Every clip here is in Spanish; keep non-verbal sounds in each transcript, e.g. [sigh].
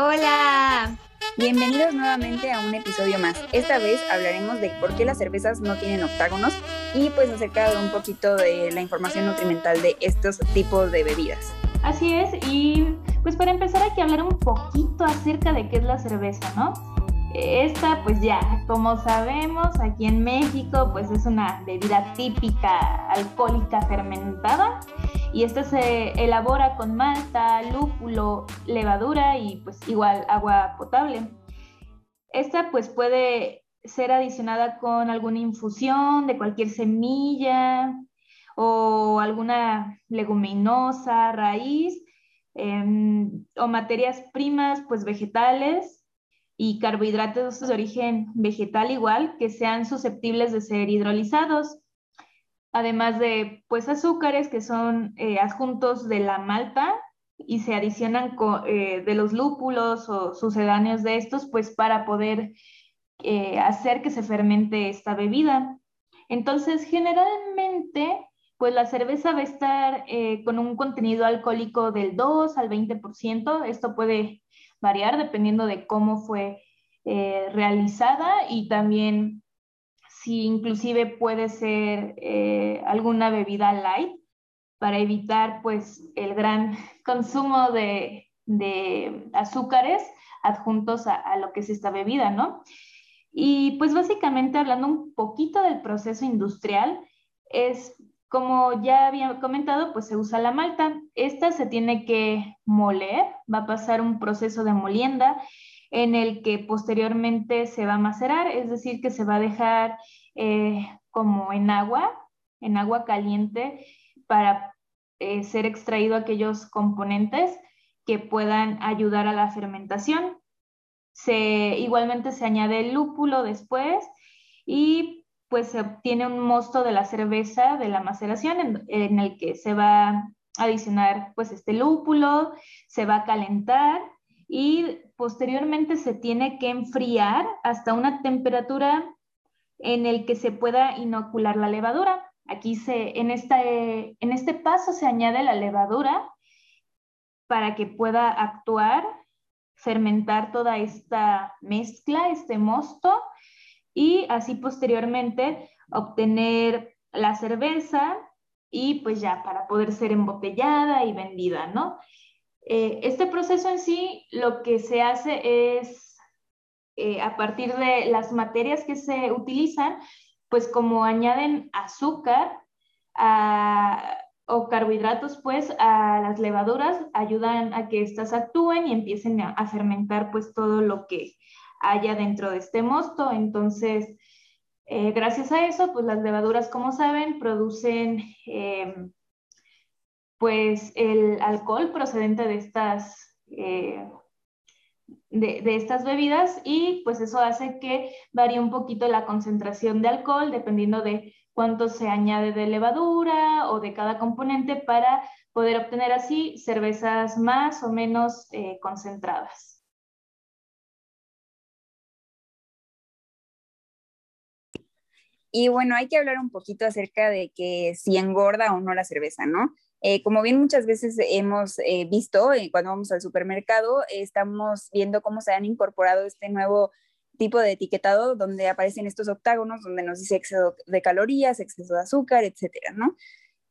Hola. Bienvenidos nuevamente a un episodio más. Esta vez hablaremos de por qué las cervezas no tienen octágonos y pues acerca de un poquito de la información nutrimental de estos tipos de bebidas. Así es, y pues para empezar hay que hablar un poquito acerca de qué es la cerveza, ¿no? Esta, pues ya, como sabemos, aquí en México, pues es una bebida típica alcohólica fermentada y esta se elabora con malta, lúpulo, levadura y pues igual agua potable. Esta pues puede ser adicionada con alguna infusión de cualquier semilla o alguna leguminosa, raíz em, o materias primas pues vegetales y carbohidratos de origen vegetal igual que sean susceptibles de ser hidrolizados, además de pues azúcares que son eh, adjuntos de la malta y se adicionan eh, de los lúpulos o sucedáneos de estos pues para poder eh, hacer que se fermente esta bebida. Entonces generalmente pues la cerveza va a estar con un contenido alcohólico del 2 al 20%, esto puede variar dependiendo de cómo fue realizada y también si inclusive puede ser eh, alguna bebida light para evitar pues el gran [laughs] consumo de, azúcares adjuntos a, lo que es esta bebida, ¿no? Y pues básicamente hablando un poquito del proceso industrial, es como ya había comentado, pues se usa la malta. Esta se tiene que moler, va a pasar un proceso de molienda en el que posteriormente se va a macerar, es decir, que se va a dejar eh, como en agua, en agua caliente, para eh, ser extraído aquellos componentes que puedan ayudar a la fermentación. Se, igualmente se añade el lúpulo después y pues se obtiene un mosto de la cerveza de la maceración en, el que se va a adicionar pues este lúpulo, se va a calentar y posteriormente se tiene que enfriar hasta una temperatura en el que se pueda inocular la levadura. Aquí se, en, esta, en este paso se añade la levadura para que pueda actuar, fermentar toda esta mezcla, este mosto, y así posteriormente obtener la cerveza y pues ya para poder ser embotellada y vendida, ¿no? Eh, este proceso en sí lo que se hace es, eh, a partir de las materias que se utilizan, pues como añaden azúcar o carbohidratos pues a las levaduras, ayudan a que éstas actúen y empiecen a fermentar pues todo lo que haya dentro de este mosto. Entonces, eh, gracias a eso, pues las levaduras, como saben, producen em, pues el alcohol procedente de estas, eh, de, estas bebidas y pues eso hace que varíe un poquito la concentración de alcohol dependiendo de cuánto se añade de levadura o de cada componente para poder obtener así cervezas más o menos eh, concentradas. Y bueno, hay que hablar un poquito acerca de que si engorda o no la cerveza, ¿no? Eh, como bien muchas veces hemos eh, visto eh, cuando vamos al supermercado, estamos viendo cómo se han incorporado este nuevo tipo de etiquetado donde aparecen estos octágonos, donde nos dice exceso de calorías, exceso de azúcar, etcétera, ¿no?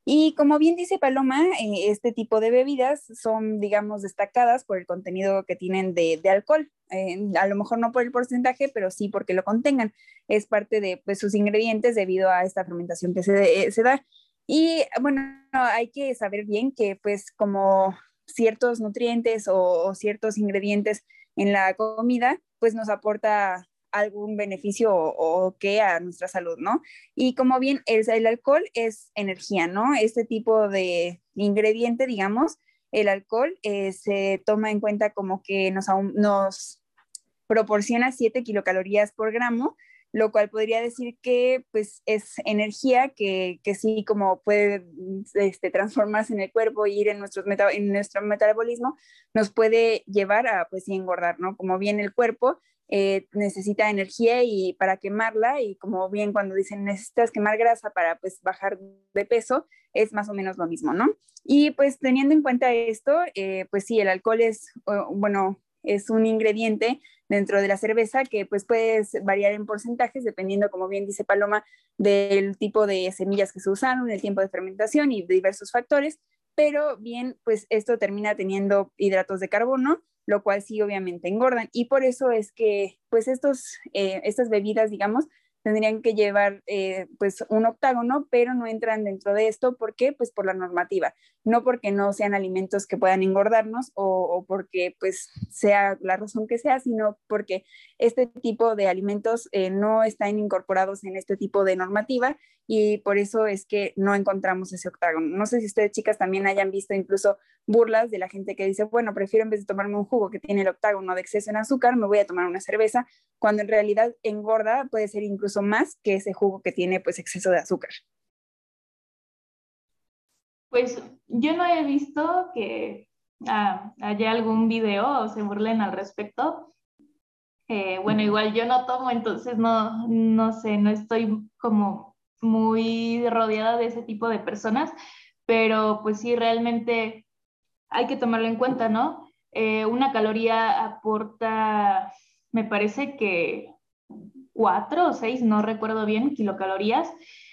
Y como bien dice Paloma, eh, este tipo de bebidas son, digamos, destacadas por el contenido que tienen de, alcohol. Eh, a lo mejor no por el porcentaje, pero sí porque lo contengan. Es parte de pues, sus ingredientes debido a esta fermentación que se, se da. Y bueno, hay que saber bien que pues como ciertos nutrientes o, o ciertos ingredientes en la comida, pues nos aporta algún beneficio o, qué a nuestra salud, ¿no? Y como bien, el, el, alcohol es energía, ¿no? Este tipo de ingrediente, digamos, el alcohol eh, se toma en cuenta como que nos, nos proporciona 7 kilocalorías por gramo, lo cual podría decir que pues es energía que, que sí como puede este, transformarse en el cuerpo y ir en, nuestros en nuestro metabolismo, nos puede llevar a pues engordar, ¿no? Como bien el cuerpo eh, necesita energía y para quemarla y como bien cuando dicen necesitas quemar grasa para pues bajar de peso, es más o menos lo mismo, ¿no? Y pues teniendo en cuenta esto, eh, pues sí, el alcohol es, bueno, es un ingrediente dentro de la cerveza que pues puede variar en porcentajes dependiendo, como bien dice Paloma, del tipo de semillas que se usaron, el tiempo de fermentación y diversos factores, pero bien, pues esto termina teniendo hidratos de carbono, lo cual sí obviamente engordan y por eso es que pues estos, eh, estas bebidas, digamos, tendrían que llevar eh, pues un octágono, pero no entran dentro de esto. ¿Por qué? Pues por la normativa, no porque no sean alimentos que puedan engordarnos o, porque pues sea la razón que sea, sino porque este tipo de alimentos eh, no están incorporados en este tipo de normativa y por eso es que no encontramos ese octágono. No sé si ustedes chicas también hayan visto incluso burlas de la gente que dice, bueno, prefiero en vez de tomarme un jugo que tiene el octágono de exceso en azúcar, me voy a tomar una cerveza, cuando en realidad engorda puede ser incluso más que ese jugo que tiene pues exceso de azúcar. Pues yo no he visto que ah, haya algún video o se burlen al respecto. Eh, bueno, igual yo no tomo, entonces no, no sé, no estoy como muy rodeada de ese tipo de personas, pero pues sí, realmente hay que tomarlo en cuenta, ¿no? Eh, una caloría aporta, me parece que cuatro o seis, no recuerdo bien, kilocalorías,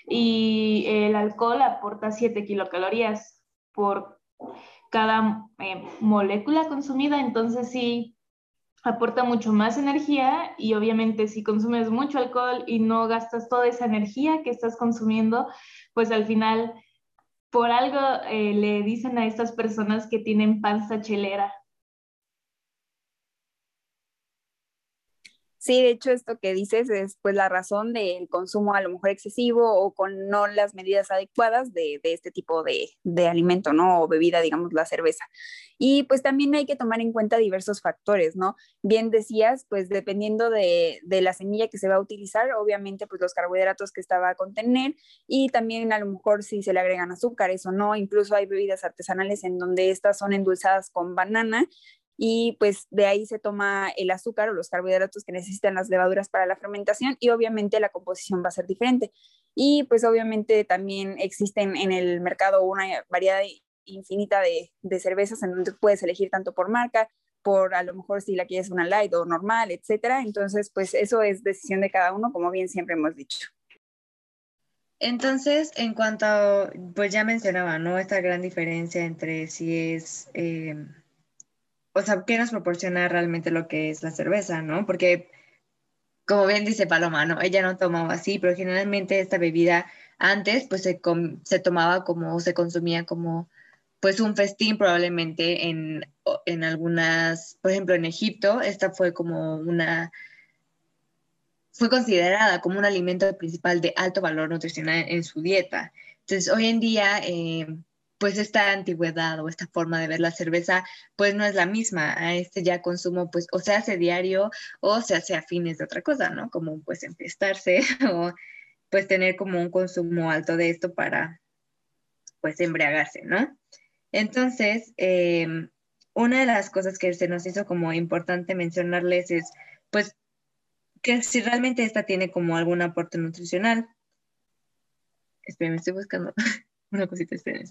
y el alcohol aporta siete kilocalorías por cada eh, molécula consumida, entonces sí, aporta mucho más energía y obviamente si consumes mucho alcohol y no gastas toda esa energía que estás consumiendo, pues al final por algo eh, le dicen a estas personas que tienen panza chelera, Sí, de hecho, esto que dices es pues la razón del consumo a lo mejor excesivo o con no las medidas adecuadas de, este tipo de, alimento, ¿no? O bebida, digamos, la cerveza. Y pues también hay que tomar en cuenta diversos factores, ¿no? Bien decías, pues dependiendo de, de la semilla que se va a utilizar, obviamente pues los carbohidratos que esta va a contener y también a lo mejor si se le agregan azúcares o no, incluso hay bebidas artesanales en donde estas son endulzadas con banana y pues de ahí se toma el azúcar o los carbohidratos que necesitan las levaduras para la fermentación y obviamente la composición va a ser diferente. Y pues obviamente también existen en el mercado una variedad infinita de, de cervezas en donde puedes elegir tanto por marca, por a lo mejor si la quieres una light o normal, etcétera. Entonces, pues eso es decisión de cada uno, como bien siempre hemos dicho. Entonces, en cuanto, a, pues ya mencionaba, ¿no? Esta gran diferencia entre si es eh, o sea, ¿qué nos proporciona realmente lo que es la cerveza, no? Porque, como bien dice Paloma, ¿no? Ella no tomaba así, pero generalmente esta bebida antes, pues se, se tomaba como, se consumía como, pues un festín probablemente en, en algunas, por ejemplo, en Egipto, esta fue como una, fue considerada como un alimento principal de alto valor nutricional en su dieta. Entonces, hoy en día, eh, pues esta antigüedad o esta forma de ver la cerveza, pues no es la misma. A este ya consumo, pues o se hace diario o se hace a fines de otra cosa, ¿no? Como pues enfiestarse [laughs] o pues tener como un consumo alto de esto para pues embriagarse, ¿no? Entonces, em, una de las cosas que se nos hizo como importante mencionarles es, pues, que si realmente esta tiene como algún aporte nutricional. Esperen, estoy buscando [laughs] una cosita, esperen,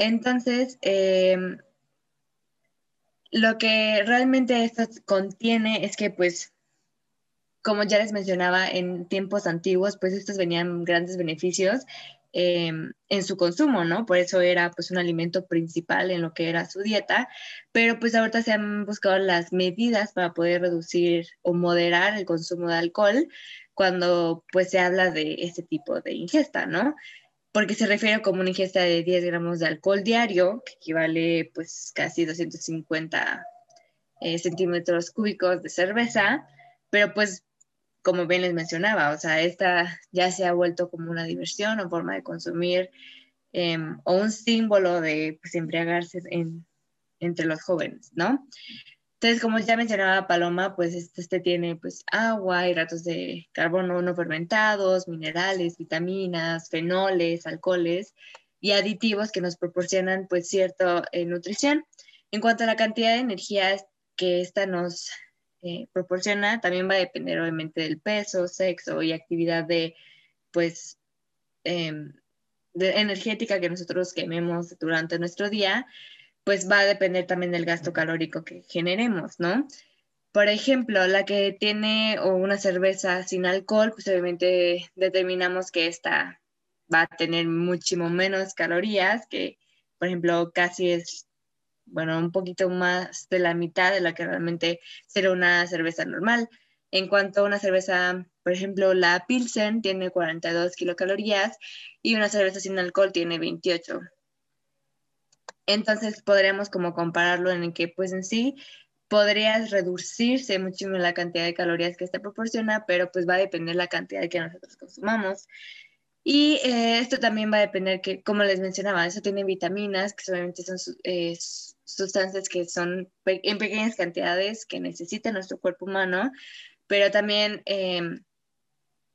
Entonces, em, lo que realmente esto contiene es que, pues, como ya les mencionaba, en tiempos antiguos, pues estos venían grandes beneficios em, en su consumo, ¿no? Por eso era pues un alimento principal en lo que era su dieta, pero pues ahorita se han buscado las medidas para poder reducir o moderar el consumo de alcohol cuando pues se habla de este tipo de ingesta, ¿no? Porque se refiere como una ingesta de 10 gramos de alcohol diario, que equivale pues casi 250 eh, centímetros cúbicos de cerveza, pero pues como bien les mencionaba, o sea, esta ya se ha vuelto como una diversión o forma de consumir em, o un símbolo de pues, embriagarse entre los jóvenes, ¿no? Entonces, como ya mencionaba Paloma, pues este, este, tiene pues agua, hidratos de carbono no fermentados, minerales, vitaminas, fenoles, alcoholes y aditivos que nos proporcionan pues cierta eh, nutrición. En cuanto a la cantidad de energía que esta nos eh, proporciona, también va a depender obviamente del peso, sexo y actividad de pues em, de energética que nosotros quememos durante nuestro día pues va a depender también del gasto calórico que generemos, ¿no? Por ejemplo, la que tiene una cerveza sin alcohol, pues obviamente determinamos que esta va a tener muchísimo menos calorías, que por ejemplo casi es, bueno, un poquito más de la mitad de la que realmente será una cerveza normal. En cuanto a una cerveza, por ejemplo, la Pilsen tiene 42 kilocalorías y una cerveza sin alcohol tiene 28. Entonces podríamos como compararlo en el que pues en sí podría reducirse muchísimo la cantidad de calorías que esta proporciona, pero pues va a depender la cantidad que nosotros consumamos. Y eh, esto también va a depender que, como les mencionaba, eso tiene vitaminas, que obviamente son eh, sustancias que son en pequeñas cantidades que necesita nuestro cuerpo humano, pero también em,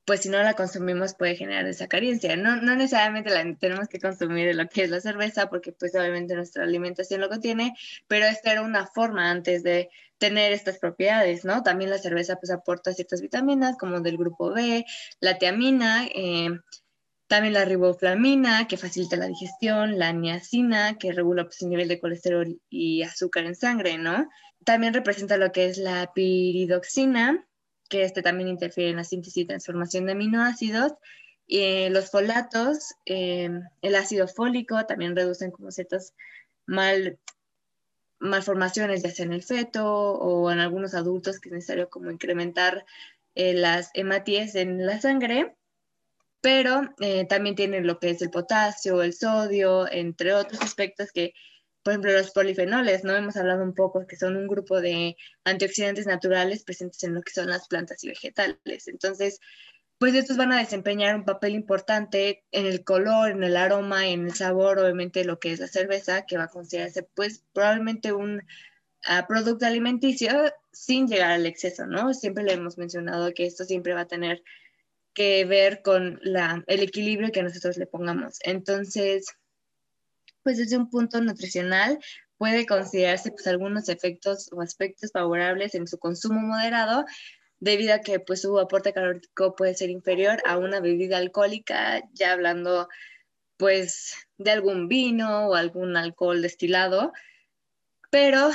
pues si no la consumimos puede generar esa carencia. No, necesariamente la tenemos que consumir de lo que es la cerveza, porque pues obviamente nuestra alimentación lo contiene, pero esta era una forma antes de tener estas propiedades, ¿no? También la cerveza pues aporta ciertas vitaminas como del grupo B, la tiamina, eh, también la riboflamina, que facilita la digestión, la niacina, que regula pues, el nivel de colesterol y azúcar en sangre, ¿no? También representa lo que es la piridoxina, que este también interfiere en la síntesis y transformación de aminoácidos. y los folatos, eh, el ácido fólico también reducen como ciertas mal, malformaciones, ya sea en el feto o en algunos adultos, que es necesario como incrementar eh, las hematíes en la sangre. Pero eh, también tienen lo que es el potasio, el sodio, entre otros aspectos que por ejemplo, los polifenoles, ¿no? Hemos hablado un poco que son un grupo de antioxidantes naturales presentes en lo que son las plantas y vegetales. Entonces, pues estos van a desempeñar un papel importante en el color, en el aroma, en el sabor, obviamente lo que es la cerveza, que va a considerarse pues probablemente un uh, producto alimenticio sin llegar al exceso, ¿no? Siempre le hemos mencionado que esto siempre va a tener que ver con la, el equilibrio que nosotros le pongamos. Entonces, pues desde un punto nutricional puede considerarse pues algunos efectos o aspectos favorables en su consumo moderado debido a que pues su aporte calórico puede ser inferior a una bebida alcohólica, ya hablando pues de algún vino o algún alcohol destilado, pero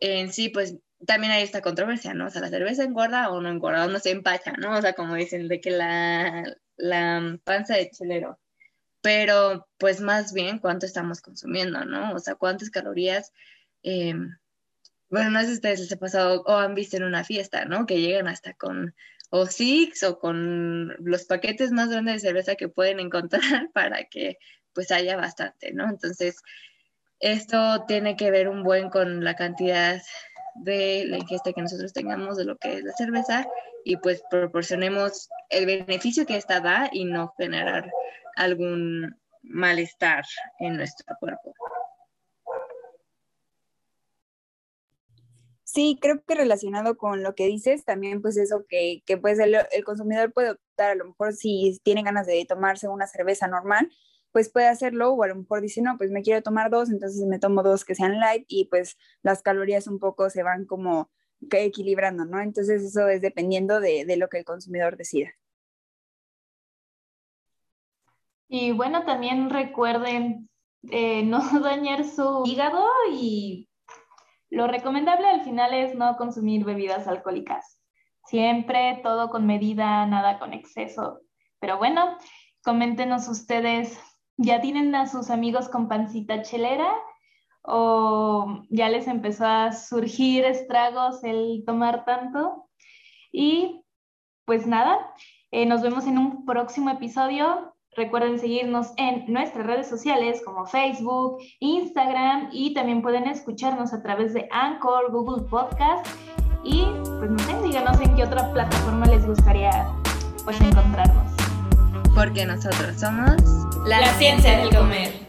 en sí pues también hay esta controversia, ¿no? O sea, la cerveza engorda o no engorda, o no se empacha, ¿no? O sea, como dicen, de que la, la panza de chelero pero pues más bien cuánto estamos consumiendo, ¿no? O sea, cuántas calorías, eh, bueno, no sé si ustedes les ha pasado o han visto en una fiesta, ¿no? Que llegan hasta con o six o con los paquetes más grandes de cerveza que pueden encontrar [laughs] para que pues haya bastante, ¿no? Entonces, esto tiene que ver un buen con la cantidad de la ingesta que nosotros tengamos de lo que es la cerveza y pues proporcionemos el beneficio que esta da y no generar algún malestar en nuestro cuerpo. Sí, creo que relacionado con lo que dices, también pues eso que, que pues el, consumidor puede optar, a lo mejor si tiene ganas de tomarse una cerveza normal, pues puede hacerlo o a lo mejor dice, no, pues me quiero tomar dos, entonces me tomo dos que sean light y pues las calorías un poco se van como equilibrando, ¿no? Entonces eso es dependiendo de, de lo que el consumidor decida. Y bueno, también recuerden eh, [laughs] no dañar su hígado y lo recomendable al final es no consumir bebidas alcohólicas. Siempre todo con medida, nada con exceso. Pero bueno, coméntenos ustedes, ¿ya tienen a sus amigos con pancita chelera? ¿O ya les empezó a surgir estragos el tomar tanto? Y pues nada, eh, nos vemos en un próximo episodio. Recuerden seguirnos en nuestras redes sociales como Facebook, Instagram y también pueden escucharnos a través de Anchor, Google Podcast y pues no sé, díganos en qué otra plataforma les gustaría pues encontrarnos. Porque nosotros somos la, la ciencia del comer.